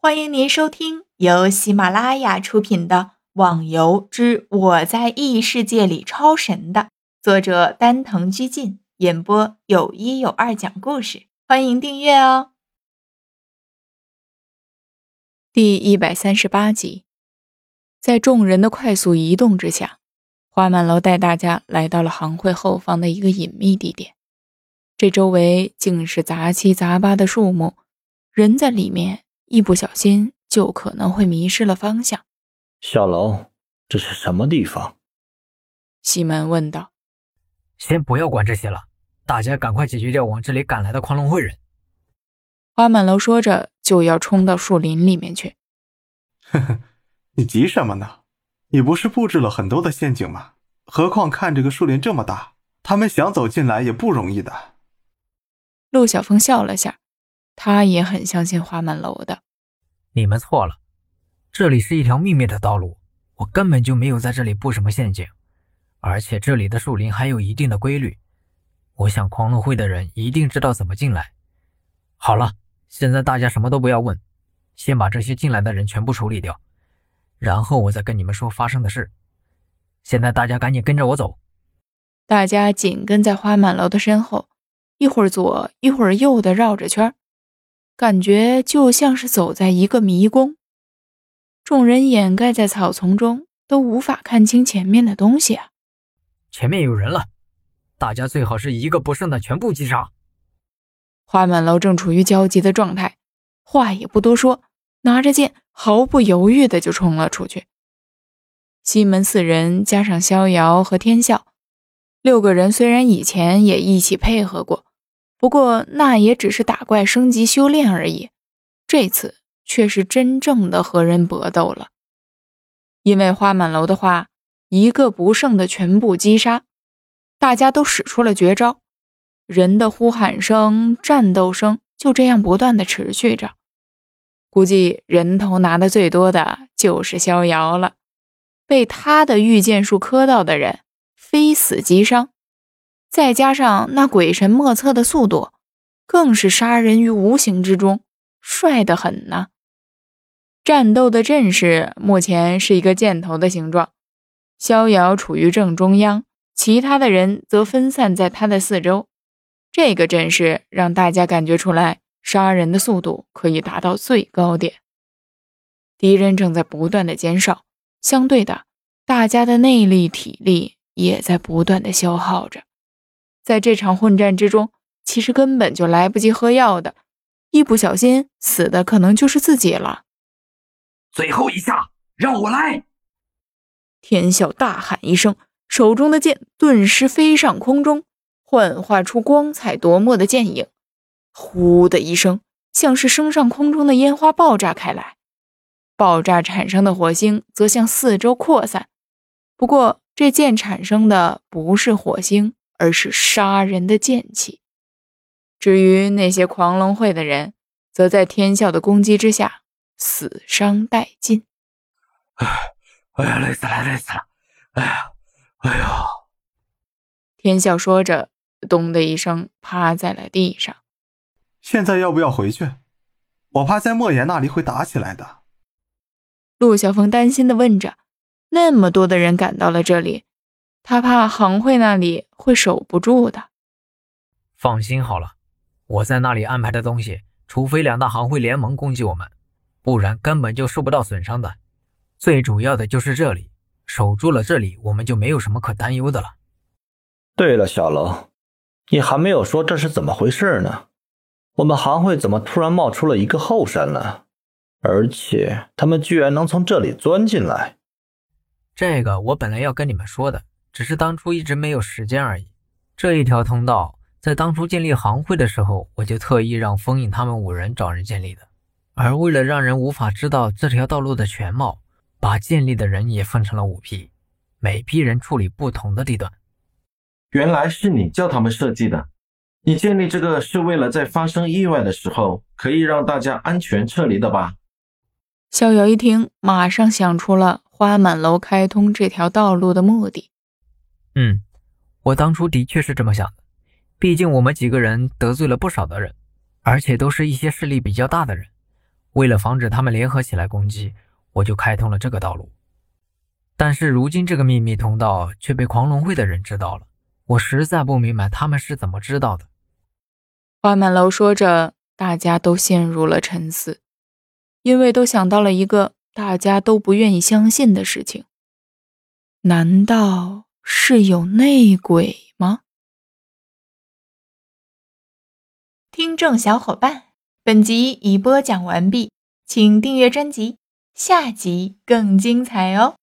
欢迎您收听由喜马拉雅出品的《网游之我在异世界里超神》的作者丹藤居进演播，有一有二讲故事。欢迎订阅哦。第一百三十八集，在众人的快速移动之下，花满楼带大家来到了行会后方的一个隐秘地点。这周围竟是杂七杂八的树木，人在里面。一不小心就可能会迷失了方向。小楼，这是什么地方？西门问道。先不要管这些了，大家赶快解决掉往这里赶来的狂龙会人。花满楼说着，就要冲到树林里面去。呵呵，你急什么呢？你不是布置了很多的陷阱吗？何况看这个树林这么大，他们想走进来也不容易的。陆小凤笑了下。他也很相信花满楼的。你们错了，这里是一条秘密的道路，我根本就没有在这里布什么陷阱，而且这里的树林还有一定的规律，我想狂龙会的人一定知道怎么进来。好了，现在大家什么都不要问，先把这些进来的人全部处理掉，然后我再跟你们说发生的事。现在大家赶紧跟着我走。大家紧跟在花满楼的身后，一会儿左一会儿右的绕着圈感觉就像是走在一个迷宫，众人掩盖在草丛中，都无法看清前面的东西啊！前面有人了，大家最好是一个不剩的全部击杀。花满楼正处于焦急的状态，话也不多说，拿着剑毫不犹豫的就冲了出去。西门四人加上逍遥和天笑，六个人虽然以前也一起配合过。不过那也只是打怪升级修炼而已，这次却是真正的和人搏斗了。因为花满楼的话，一个不剩的全部击杀，大家都使出了绝招，人的呼喊声、战斗声就这样不断的持续着。估计人头拿的最多的就是逍遥了，被他的御剑术磕到的人，非死即伤。再加上那鬼神莫测的速度，更是杀人于无形之中，帅得很呢。战斗的阵势目前是一个箭头的形状，逍遥处于正中央，其他的人则分散在他的四周。这个阵势让大家感觉出来，杀人的速度可以达到最高点。敌人正在不断的减少，相对的，大家的内力、体力也在不断的消耗着。在这场混战之中，其实根本就来不及喝药的，一不小心死的可能就是自己了。最后一下，让我来！天笑大喊一声，手中的剑顿时飞上空中，幻化出光彩夺目的剑影。呼的一声，像是升上空中的烟花爆炸开来，爆炸产生的火星则向四周扩散。不过，这剑产生的不是火星。而是杀人的剑气。至于那些狂龙会的人，则在天啸的攻击之下死伤殆尽。哎，哎呀，累死了，累死了！哎呀，哎呦！天啸说着，咚的一声趴在了地上。现在要不要回去？我怕在莫言那里会打起来的。陆小凤担心的问着。那么多的人赶到了这里。他怕行会那里会守不住的。放心好了，我在那里安排的东西，除非两大行会联盟攻击我们，不然根本就受不到损伤的。最主要的就是这里，守住了这里，我们就没有什么可担忧的了。对了，小楼，你还没有说这是怎么回事呢？我们行会怎么突然冒出了一个后山呢？而且他们居然能从这里钻进来？这个我本来要跟你们说的。只是当初一直没有时间而已。这一条通道在当初建立行会的时候，我就特意让封印他们五人找人建立的。而为了让人无法知道这条道路的全貌，把建立的人也分成了五批，每批人处理不同的地段。原来是你叫他们设计的。你建立这个是为了在发生意外的时候可以让大家安全撤离的吧？逍遥一听，马上想出了花满楼开通这条道路的目的。嗯，我当初的确是这么想的。毕竟我们几个人得罪了不少的人，而且都是一些势力比较大的人。为了防止他们联合起来攻击，我就开通了这个道路。但是如今这个秘密通道却被狂龙会的人知道了，我实在不明白他们是怎么知道的。花满楼说着，大家都陷入了沉思，因为都想到了一个大家都不愿意相信的事情：难道是有内鬼吗？听众小伙伴，本集已播讲完毕，请订阅专辑，下集更精彩哦。